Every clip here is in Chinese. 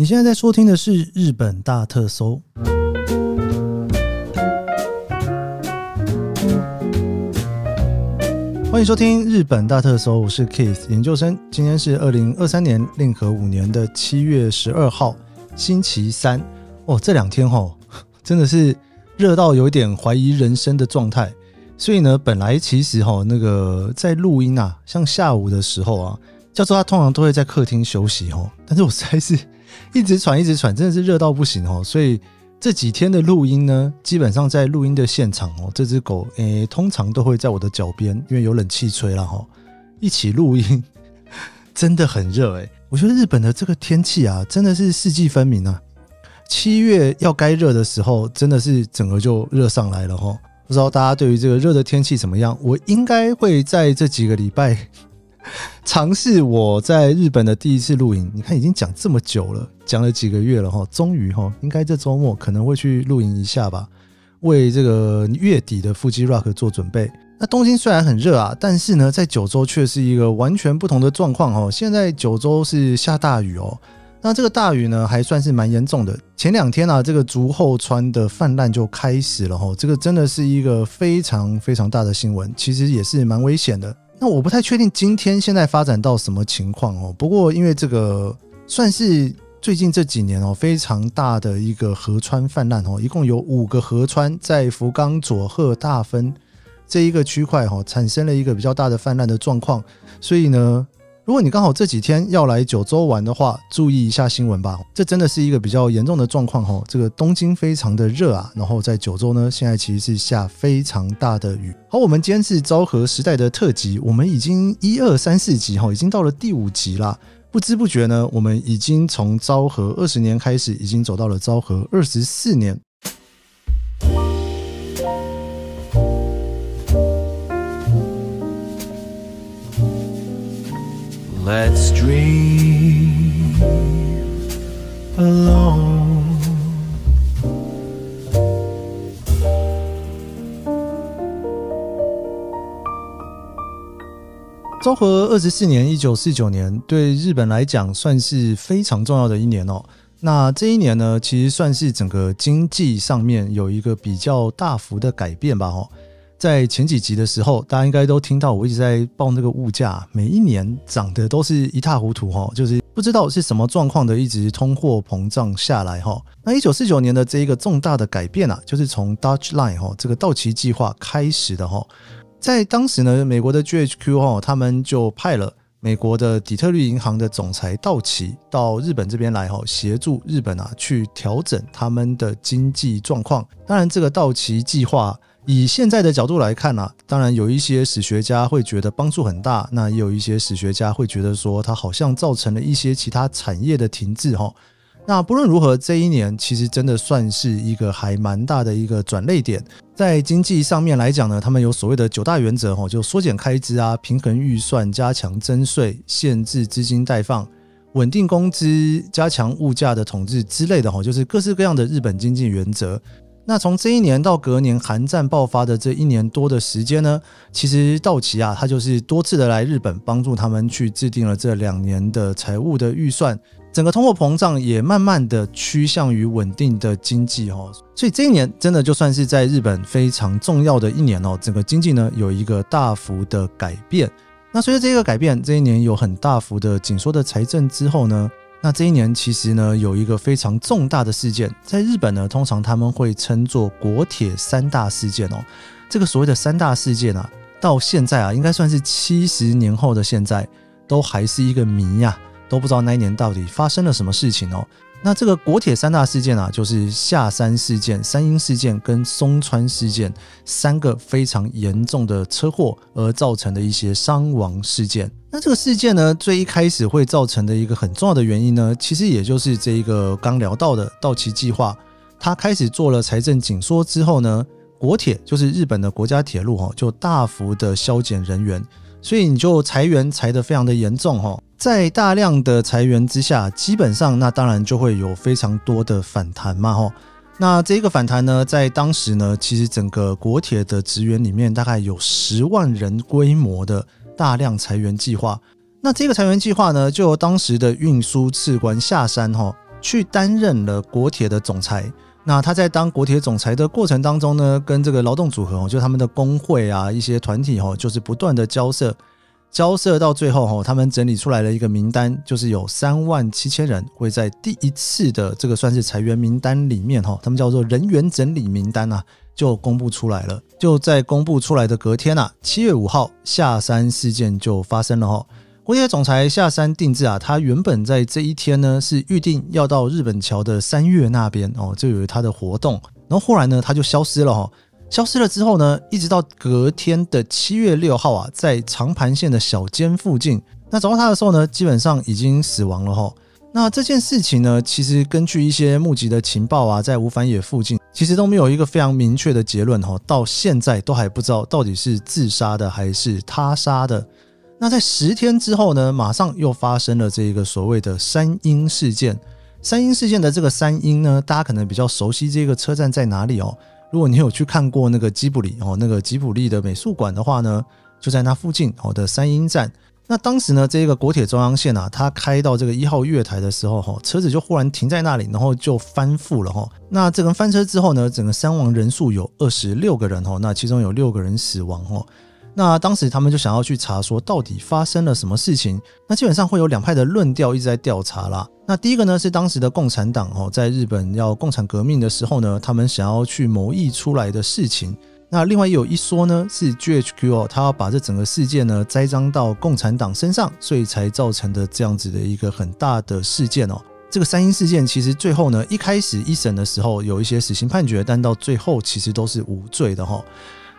你现在在收听的是《日本大特搜》，欢迎收听《日本大特搜》，我是 Keith 研究生。今天是二零二三年令和五年的七月十二号，星期三。哦，这两天哦，真的是热到有点怀疑人生的状态。所以呢，本来其实哈，那个在录音啊，像下午的时候啊，教授他通常都会在客厅休息哦，但是我实在是。一直喘，一直喘，真的是热到不行哦。所以这几天的录音呢，基本上在录音的现场哦，这只狗诶，通常都会在我的脚边，因为有冷气吹了哈，一起录音，真的很热诶。我觉得日本的这个天气啊，真的是四季分明啊。七月要该热的时候，真的是整个就热上来了哈。不知道大家对于这个热的天气怎么样？我应该会在这几个礼拜。尝试我在日本的第一次露营，你看已经讲这么久了，讲了几个月了哈，终于哈，应该这周末可能会去露营一下吧，为这个月底的腹肌 Rock 做准备。那东京虽然很热啊，但是呢，在九州却是一个完全不同的状况哦。现在九州是下大雨哦，那这个大雨呢还算是蛮严重的。前两天啊，这个竹后川的泛滥就开始了哈，这个真的是一个非常非常大的新闻，其实也是蛮危险的。那我不太确定今天现在发展到什么情况哦。不过因为这个算是最近这几年哦非常大的一个河川泛滥哦，一共有五个河川在福冈佐贺大分这一个区块哈产生了一个比较大的泛滥的状况，所以呢。如果你刚好这几天要来九州玩的话，注意一下新闻吧。这真的是一个比较严重的状况哈。这个东京非常的热啊，然后在九州呢，现在其实是下非常大的雨。好，我们今天是昭和时代的特辑，我们已经一二三四集哈，已经到了第五集啦。不知不觉呢，我们已经从昭和二十年开始，已经走到了昭和二十四年。Let's dream alone。昭和二十四年，一九四九年，对日本来讲算是非常重要的一年哦。那这一年呢，其实算是整个经济上面有一个比较大幅的改变吧，哦。在前几集的时候，大家应该都听到我一直在报那个物价，每一年涨得都是一塌糊涂哈，就是不知道是什么状况的，一直通货膨胀下来哈。那一九四九年的这一个重大的改变啊，就是从 Dutch Line 哈这个道奇计划开始的哈。在当时呢，美国的 GHQ 哈，他们就派了美国的底特律银行的总裁道奇到日本这边来哈，协助日本啊去调整他们的经济状况。当然，这个道奇计划。以现在的角度来看呢、啊，当然有一些史学家会觉得帮助很大，那也有一些史学家会觉得说它好像造成了一些其他产业的停滞哈。那不论如何，这一年其实真的算是一个还蛮大的一个转捩点，在经济上面来讲呢，他们有所谓的九大原则哈，就缩减开支啊、平衡预算、加强征税、限制资金贷放、稳定工资、加强物价的统治之类的哈，就是各式各样的日本经济原则。那从这一年到隔年韩战爆发的这一年多的时间呢，其实道奇啊，他就是多次的来日本帮助他们去制定了这两年的财务的预算，整个通货膨胀也慢慢的趋向于稳定的经济哦，所以这一年真的就算是在日本非常重要的一年哦，整个经济呢有一个大幅的改变。那随着这个改变，这一年有很大幅的紧缩的财政之后呢，那这一年其实呢，有一个非常重大的事件，在日本呢，通常他们会称作国铁三大事件哦。这个所谓的三大事件啊，到现在啊，应该算是七十年后的现在，都还是一个谜呀，都不知道那一年到底发生了什么事情哦。那这个国铁三大事件啊，就是下山事件、三鹰事件跟松川事件三个非常严重的车祸而造成的一些伤亡事件。那这个事件呢，最一开始会造成的一个很重要的原因呢，其实也就是这一个刚聊到的道奇计划，它开始做了财政紧缩之后呢，国铁就是日本的国家铁路哈，就大幅的削减人员，所以你就裁员裁得非常的严重哈。在大量的裁员之下，基本上那当然就会有非常多的反弹嘛，吼。那这个反弹呢，在当时呢，其实整个国铁的职员里面大概有十万人规模的大量裁员计划。那这个裁员计划呢，就由当时的运输次官下山，吼，去担任了国铁的总裁。那他在当国铁总裁的过程当中呢，跟这个劳动组合哦，就他们的工会啊，一些团体哦，就是不断的交涉，交涉到最后哈，他们整理出来了一个名单，就是有三万七千人会在第一次的这个算是裁员名单里面哈，他们叫做人员整理名单啊，就公布出来了。就在公布出来的隔天啊，七月五号下山事件就发生了哈。国铁总裁下山定制啊，他原本在这一天呢是预定要到日本桥的三月那边哦，就有他的活动，然后忽然呢他就消失了哈，消失了之后呢，一直到隔天的七月六号啊，在长盘线的小间附近，那找到他的时候呢，基本上已经死亡了哈。那这件事情呢，其实根据一些目击的情报啊，在五反野附近，其实都没有一个非常明确的结论哈，到现在都还不知道到底是自杀的还是他杀的。那在十天之后呢，马上又发生了这一个所谓的三鹰事件。三鹰事件的这个三鹰呢，大家可能比较熟悉这个车站在哪里哦。如果你有去看过那个吉卜力哦，那个吉卜力的美术馆的话呢，就在那附近哦的三鹰站。那当时呢，这个国铁中央线啊，它开到这个一号月台的时候，哈，车子就忽然停在那里，然后就翻覆了哈。那这个翻车之后呢，整个伤亡人数有二十六个人哈，那其中有六个人死亡哈。那当时他们就想要去查说到底发生了什么事情。那基本上会有两派的论调一直在调查啦。那第一个呢是当时的共产党哦，在日本要共产革命的时候呢，他们想要去谋议出来的事情。那另外有一说呢是 GHQ 哦，他要把这整个事件呢栽赃到共产党身上，所以才造成的这样子的一个很大的事件哦。这个三鹰事件其实最后呢，一开始一审的时候有一些死刑判决，但到最后其实都是无罪的哈。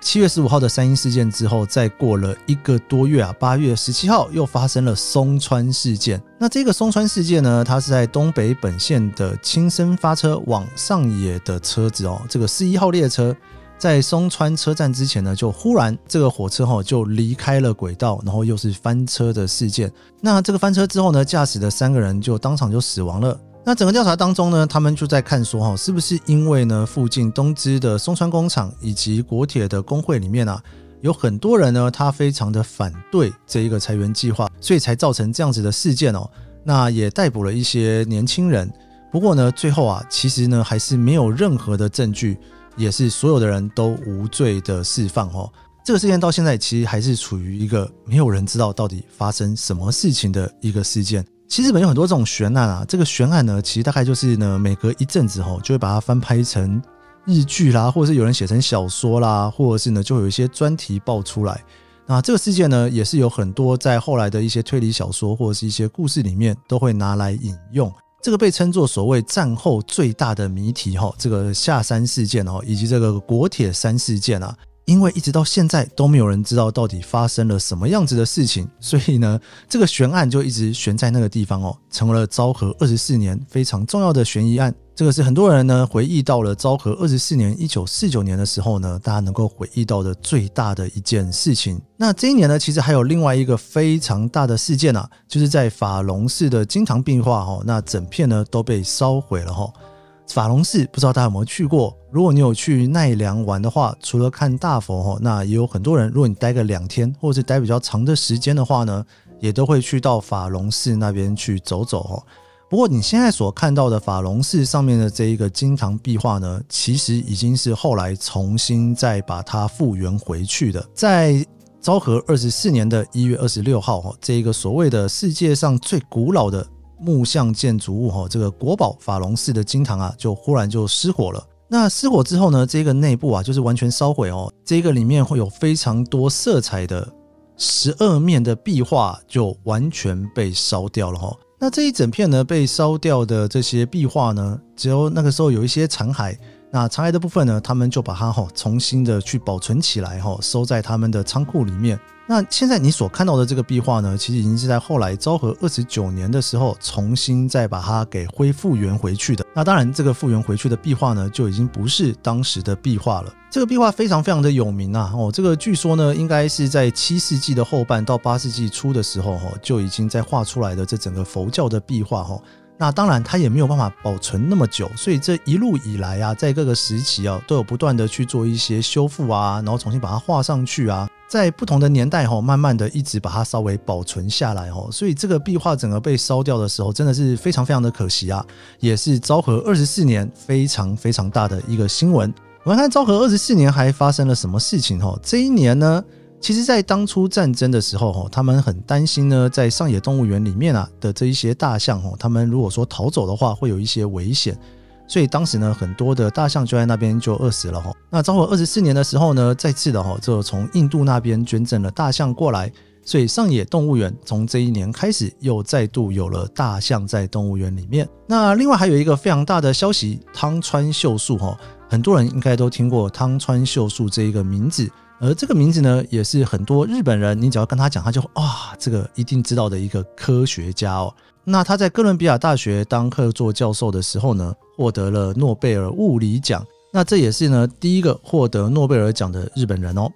七月十五号的三鹰事件之后，再过了一个多月啊，八月十七号又发生了松川事件。那这个松川事件呢，它是在东北本线的青生发车往上野的车子哦，这个四一号列车在松川车站之前呢，就忽然这个火车哈就离开了轨道，然后又是翻车的事件。那这个翻车之后呢，驾驶的三个人就当场就死亡了。那整个调查当中呢，他们就在看说哈，是不是因为呢附近东芝的松川工厂以及国铁的工会里面啊，有很多人呢，他非常的反对这一个裁员计划，所以才造成这样子的事件哦。那也逮捕了一些年轻人，不过呢，最后啊，其实呢还是没有任何的证据，也是所有的人都无罪的释放哦。这个事件到现在其实还是处于一个没有人知道到底发生什么事情的一个事件。其实日本有很多这种悬案啊，这个悬案呢，其实大概就是呢，每隔一阵子吼，就会把它翻拍成日剧啦，或者是有人写成小说啦，或者是呢，就有一些专题爆出来。那这个事件呢，也是有很多在后来的一些推理小说或者是一些故事里面都会拿来引用。这个被称作所谓战后最大的谜题哈，这个下山事件哦，以及这个国铁三事件啊。因为一直到现在都没有人知道到底发生了什么样子的事情，所以呢，这个悬案就一直悬在那个地方哦，成为了昭和二十四年非常重要的悬疑案。这个是很多人呢回忆到了昭和二十四年一九四九年的时候呢，大家能够回忆到的最大的一件事情。那这一年呢，其实还有另外一个非常大的事件啊，就是在法隆寺的金堂壁画哦，那整片呢都被烧毁了哈。法隆寺不知道大家有没有去过？如果你有去奈良玩的话，除了看大佛哈，那也有很多人。如果你待个两天，或者是待比较长的时间的话呢，也都会去到法隆寺那边去走走哈。不过你现在所看到的法隆寺上面的这一个金堂壁画呢，其实已经是后来重新再把它复原回去的。在昭和二十四年的一月二十六号，这一个所谓的世界上最古老的。木像建筑物哈，这个国宝法隆寺的金堂啊，就忽然就失火了。那失火之后呢，这个内部啊，就是完全烧毁哦。这个里面会有非常多色彩的十二面的壁画，就完全被烧掉了哈。那这一整片呢，被烧掉的这些壁画呢，只有那个时候有一些残骸。那残骸的部分呢，他们就把它哈重新的去保存起来哈，收在他们的仓库里面。那现在你所看到的这个壁画呢，其实已经是在后来昭和二十九年的时候重新再把它给恢复原回去的。那当然，这个复原回去的壁画呢，就已经不是当时的壁画了。这个壁画非常非常的有名啊！哦，这个据说呢，应该是在七世纪的后半到八世纪初的时候，哈，就已经在画出来的这整个佛教的壁画，哈。那当然，它也没有办法保存那么久，所以这一路以来啊，在各个时期啊，都有不断的去做一些修复啊，然后重新把它画上去啊。在不同的年代哈，慢慢的一直把它稍微保存下来哈，所以这个壁画整个被烧掉的时候，真的是非常非常的可惜啊，也是昭和二十四年非常非常大的一个新闻。我们看昭和二十四年还发生了什么事情哈？这一年呢，其实在当初战争的时候哈，他们很担心呢，在上野动物园里面啊的这一些大象哈，他们如果说逃走的话，会有一些危险。所以当时呢，很多的大象就在那边就饿死了哈。那昭和二十四年的时候呢，再次的哈，就从印度那边捐赠了大象过来。所以上野动物园从这一年开始又再度有了大象在动物园里面。那另外还有一个非常大的消息，汤川秀树哈，很多人应该都听过汤川秀树这一个名字。而这个名字呢，也是很多日本人，你只要跟他讲，他就啊，这个一定知道的一个科学家哦。那他在哥伦比亚大学当客座教授的时候呢，获得了诺贝尔物理奖。那这也是呢第一个获得诺贝尔奖的日本人哦。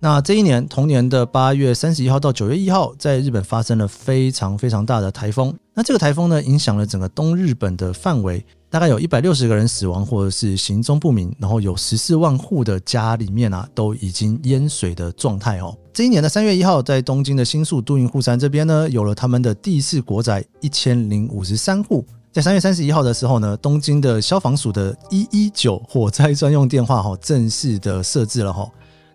那这一年同年的八月三十一号到九月一号，在日本发生了非常非常大的台风。那这个台风呢，影响了整个东日本的范围，大概有一百六十个人死亡或者是行踪不明，然后有十四万户的家里面啊都已经淹水的状态哦。这一年的三月一号，在东京的新宿都营户山这边呢，有了他们的第四国宅一千零五十三户。在三月三十一号的时候呢，东京的消防署的一一九火灾专用电话哈正式的设置了哈。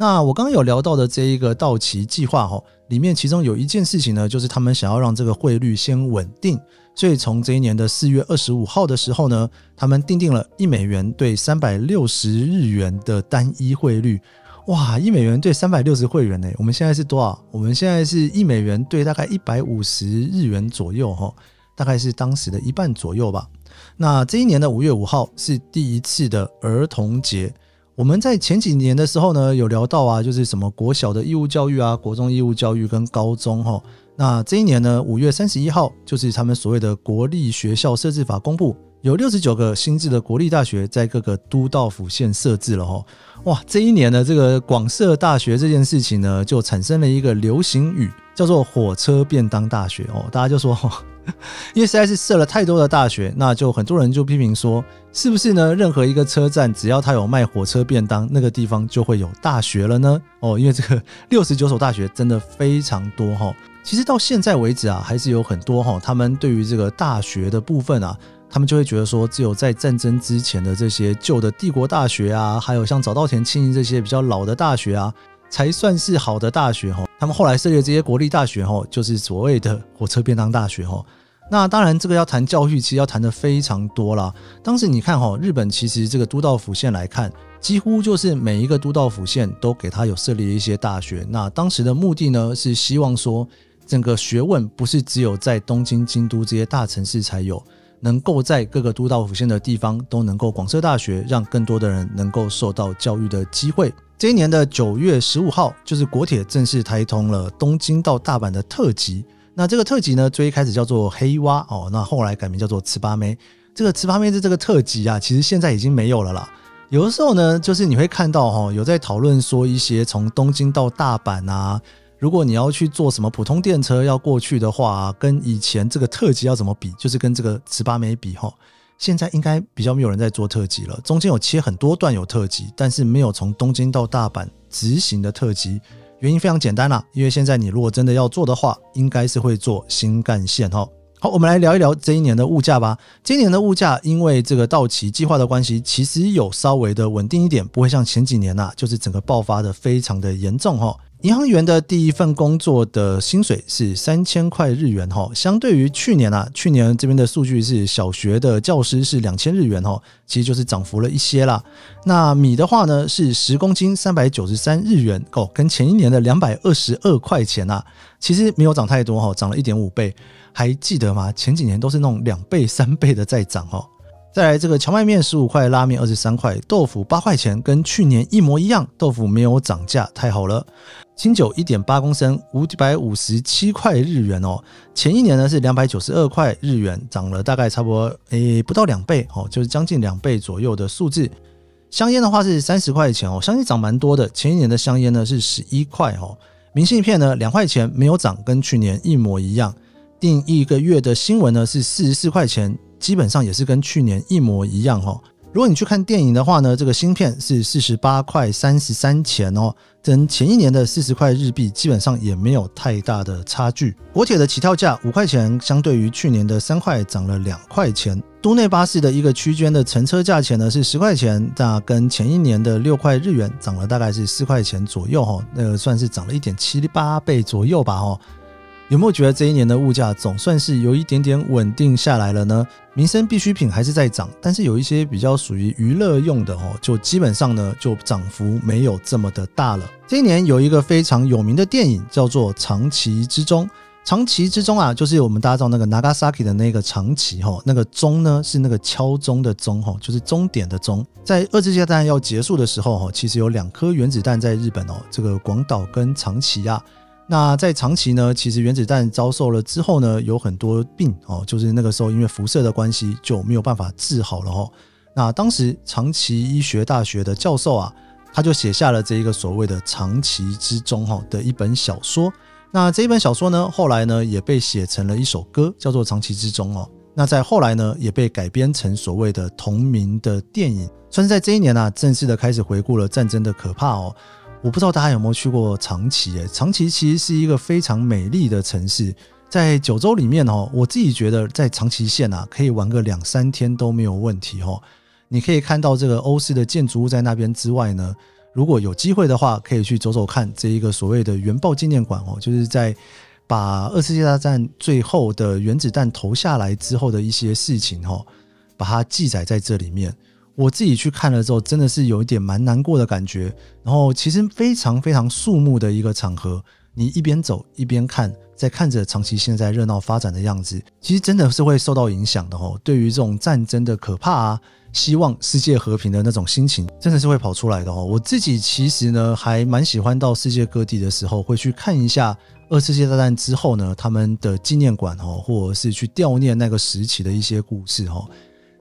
那我刚刚有聊到的这一个到期计划哈，里面其中有一件事情呢，就是他们想要让这个汇率先稳定，所以从这一年的四月二十五号的时候呢，他们订定了一美元兑三百六十日元的单一汇率。哇，一美元兑三百六十会员呢？我们现在是多少？我们现在是一美元兑大概一百五十日元左右哈，大概是当时的一半左右吧。那这一年的五月五号是第一次的儿童节。我们在前几年的时候呢，有聊到啊，就是什么国小的义务教育啊，国中义务教育跟高中哈。那这一年呢，五月三十一号就是他们所谓的国立学校设置法公布。有六十九个新制的国立大学在各个都道府县设置了哈，哇！这一年呢这个广设大学这件事情呢，就产生了一个流行语，叫做“火车便当大学”哦。大家就说，因为实在是设了太多的大学，那就很多人就批评说，是不是呢？任何一个车站只要它有卖火车便当，那个地方就会有大学了呢？哦，因为这个 六十九所大学真的非常多哈。其实到现在为止啊，还是有很多哈，他们对于这个大学的部分啊。他们就会觉得说，只有在战争之前的这些旧的帝国大学啊，还有像早稻田、庆应这些比较老的大学啊，才算是好的大学哈。他们后来设立的这些国立大学哈，就是所谓的火车便当大学哈。那当然，这个要谈教育，其实要谈的非常多啦。当时你看哈，日本其实这个都道府县来看，几乎就是每一个都道府县都给他有设立一些大学。那当时的目的呢，是希望说，整个学问不是只有在东京、京都这些大城市才有。能够在各个都道府县的地方都能够广设大学，让更多的人能够受到教育的机会。这一年的九月十五号，就是国铁正式开通了东京到大阪的特急。那这个特急呢，最一开始叫做黑蛙哦，那后来改名叫做茨巴梅。这个茨巴梅的这个特急啊，其实现在已经没有了啦。有的时候呢，就是你会看到哈，有在讨论说一些从东京到大阪啊。如果你要去坐什么普通电车要过去的话，跟以前这个特急要怎么比？就是跟这个茨巴梅比哈。现在应该比较没有人在做特急了，中间有切很多段有特急，但是没有从东京到大阪直行的特急。原因非常简单啦，因为现在你如果真的要做的话，应该是会坐新干线哈。好，我们来聊一聊这一年的物价吧。今年的物价因为这个到期计划的关系，其实有稍微的稳定一点，不会像前几年呐、就是整个爆发的非常的严重哈。银行员的第一份工作的薪水是三千块日元哈，相对于去年啊，去年这边的数据是小学的教师是两千日元哈，其实就是涨幅了一些啦。那米的话呢是十公斤三百九十三日元哦，跟前一年的两百二十二块钱啊，其实没有涨太多哈，涨了一点五倍。还记得吗？前几年都是那种两倍、三倍的在涨哈。再来这个荞麦面十五块，拉面二十三块，豆腐八块钱，跟去年一模一样，豆腐没有涨价，太好了。清酒一点八公升，五百五十七块日元哦。前一年呢是两百九十二块日元，涨了大概差不多诶不到两倍哦，就是将近两倍左右的数字。香烟的话是三十块钱哦，香烟涨蛮多的。前一年的香烟呢是十一块哦。明信片呢两块钱，没有涨，跟去年一模一样。订一个月的新闻呢是四十四块钱，基本上也是跟去年一模一样哈。如果你去看电影的话呢，这个新片是四十八块三十三钱哦，跟前一年的四十块日币基本上也没有太大的差距。国铁的起跳价五块钱，相对于去年的三块涨了两块钱。都内巴士的一个区间的乘车价钱呢是十块钱，那跟前一年的六块日元涨了大概是四块钱左右哈，那个算是涨了一点七八倍左右吧哈。有没有觉得这一年的物价总算是有一点点稳定下来了呢？民生必需品还是在涨，但是有一些比较属于娱乐用的哦，就基本上呢就涨幅没有这么的大了。这一年有一个非常有名的电影叫做《长崎之钟》，长崎之钟啊，就是我们大家知道那个 Nagasaki 的那个长崎哈，那个钟呢是那个敲钟的钟哈，就是终点的钟。在二次世界大战要结束的时候哈，其实有两颗原子弹在日本哦，这个广岛跟长崎啊。那在长崎呢，其实原子弹遭受了之后呢，有很多病哦，就是那个时候因为辐射的关系就没有办法治好了哦。那当时长崎医学大学的教授啊，他就写下了这一个所谓的《长崎之钟》哈的一本小说。那这一本小说呢，后来呢也被写成了一首歌，叫做《长崎之钟》哦。那在后来呢，也被改编成所谓的同名的电影，算是在这一年啊，正式的开始回顾了战争的可怕哦。我不知道大家有没有去过长崎？诶，长崎其实是一个非常美丽的城市，在九州里面哦，我自己觉得在长崎县啊，可以玩个两三天都没有问题哦。你可以看到这个欧式的建筑物在那边之外呢，如果有机会的话，可以去走走看这一个所谓的原爆纪念馆哦，就是在把二次世界大战最后的原子弹投下来之后的一些事情哦，把它记载在这里面。我自己去看了之后，真的是有一点蛮难过的感觉。然后其实非常非常肃穆的一个场合，你一边走一边看，在看着长崎现在热闹发展的样子，其实真的是会受到影响的哦。对于这种战争的可怕啊，希望世界和平的那种心情，真的是会跑出来的哦。我自己其实呢，还蛮喜欢到世界各地的时候，会去看一下二次世界大战之后呢，他们的纪念馆哦，或者是去悼念那个时期的一些故事哦。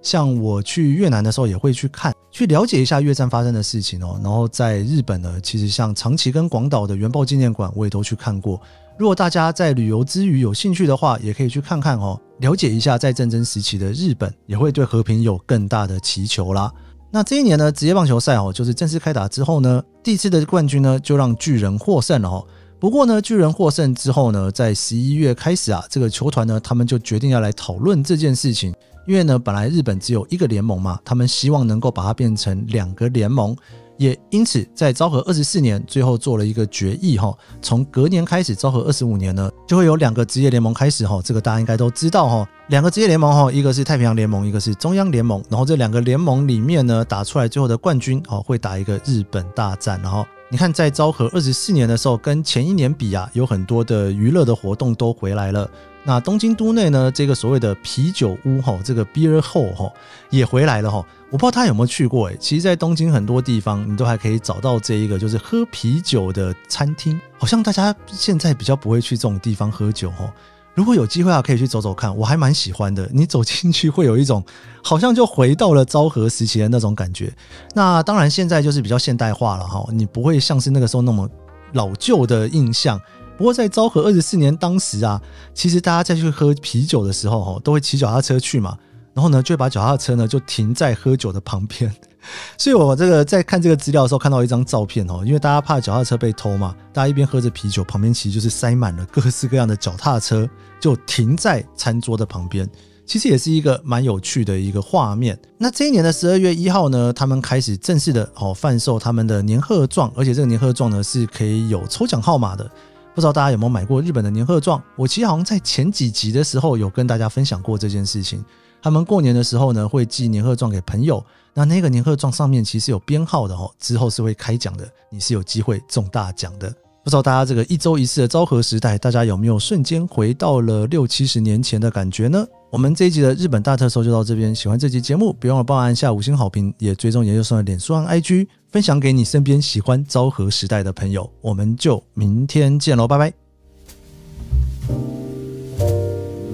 像我去越南的时候，也会去看，去了解一下越战发生的事情哦。然后在日本呢，其实像长崎跟广岛的原爆纪念馆，我也都去看过。如果大家在旅游之余有兴趣的话，也可以去看看哦，了解一下在战争时期的日本，也会对和平有更大的祈求啦。那这一年呢，职业棒球赛哦，就是正式开打之后呢，第一次的冠军呢，就让巨人获胜了哦。不过呢，巨人获胜之后呢，在十一月开始啊，这个球团呢，他们就决定要来讨论这件事情。因为呢，本来日本只有一个联盟嘛，他们希望能够把它变成两个联盟，也因此在昭和二十四年最后做了一个决议哈，从隔年开始，昭和二十五年呢，就会有两个职业联盟开始哈，这个大家应该都知道哈，两个职业联盟哈，一个是太平洋联盟，一个是中央联盟，然后这两个联盟里面呢，打出来最后的冠军哦，会打一个日本大战，然后你看在昭和二十四年的时候，跟前一年比啊，有很多的娱乐的活动都回来了。那东京都内呢，这个所谓的啤酒屋哈，这个 beer hall 哈也回来了哈。我不知道他有没有去过诶，其实，在东京很多地方，你都还可以找到这一个就是喝啤酒的餐厅。好像大家现在比较不会去这种地方喝酒哈。如果有机会啊，可以去走走看，我还蛮喜欢的。你走进去会有一种 好像就回到了昭和时期的那种感觉。那当然现在就是比较现代化了哈，你不会像是那个时候那么老旧的印象。不过在昭和二十四年当时啊，其实大家在去喝啤酒的时候，哈，都会骑脚踏车去嘛，然后呢，就会把脚踏车呢就停在喝酒的旁边。所以我这个在看这个资料的时候，看到一张照片哦，因为大家怕脚踏车被偷嘛，大家一边喝着啤酒，旁边其实就是塞满了各式各样的脚踏车，就停在餐桌的旁边。其实也是一个蛮有趣的一个画面。那这一年的十二月一号呢，他们开始正式的哦贩售他们的年贺状，而且这个年贺状呢是可以有抽奖号码的。不知道大家有没有买过日本的年贺状？我其实好像在前几集的时候有跟大家分享过这件事情。他们过年的时候呢，会寄年贺状给朋友，那那个年贺状上面其实有编号的哦，之后是会开奖的，你是有机会中大奖的。不知道大家这个一周一次的昭和时代，大家有没有瞬间回到了六七十年前的感觉呢？我们这一集的日本大特搜就到这边。喜欢这集节目，别忘了帮我按下五星好评，也追踪研究生的脸书和 IG，分享给你身边喜欢昭和时代的朋友。我们就明天见喽，拜拜。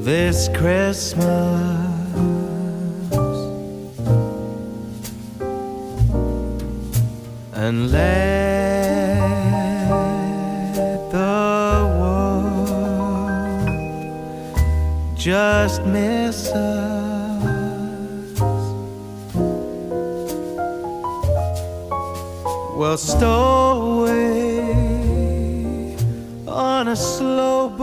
This Christmas just miss us. Well, stow away on a slow boat.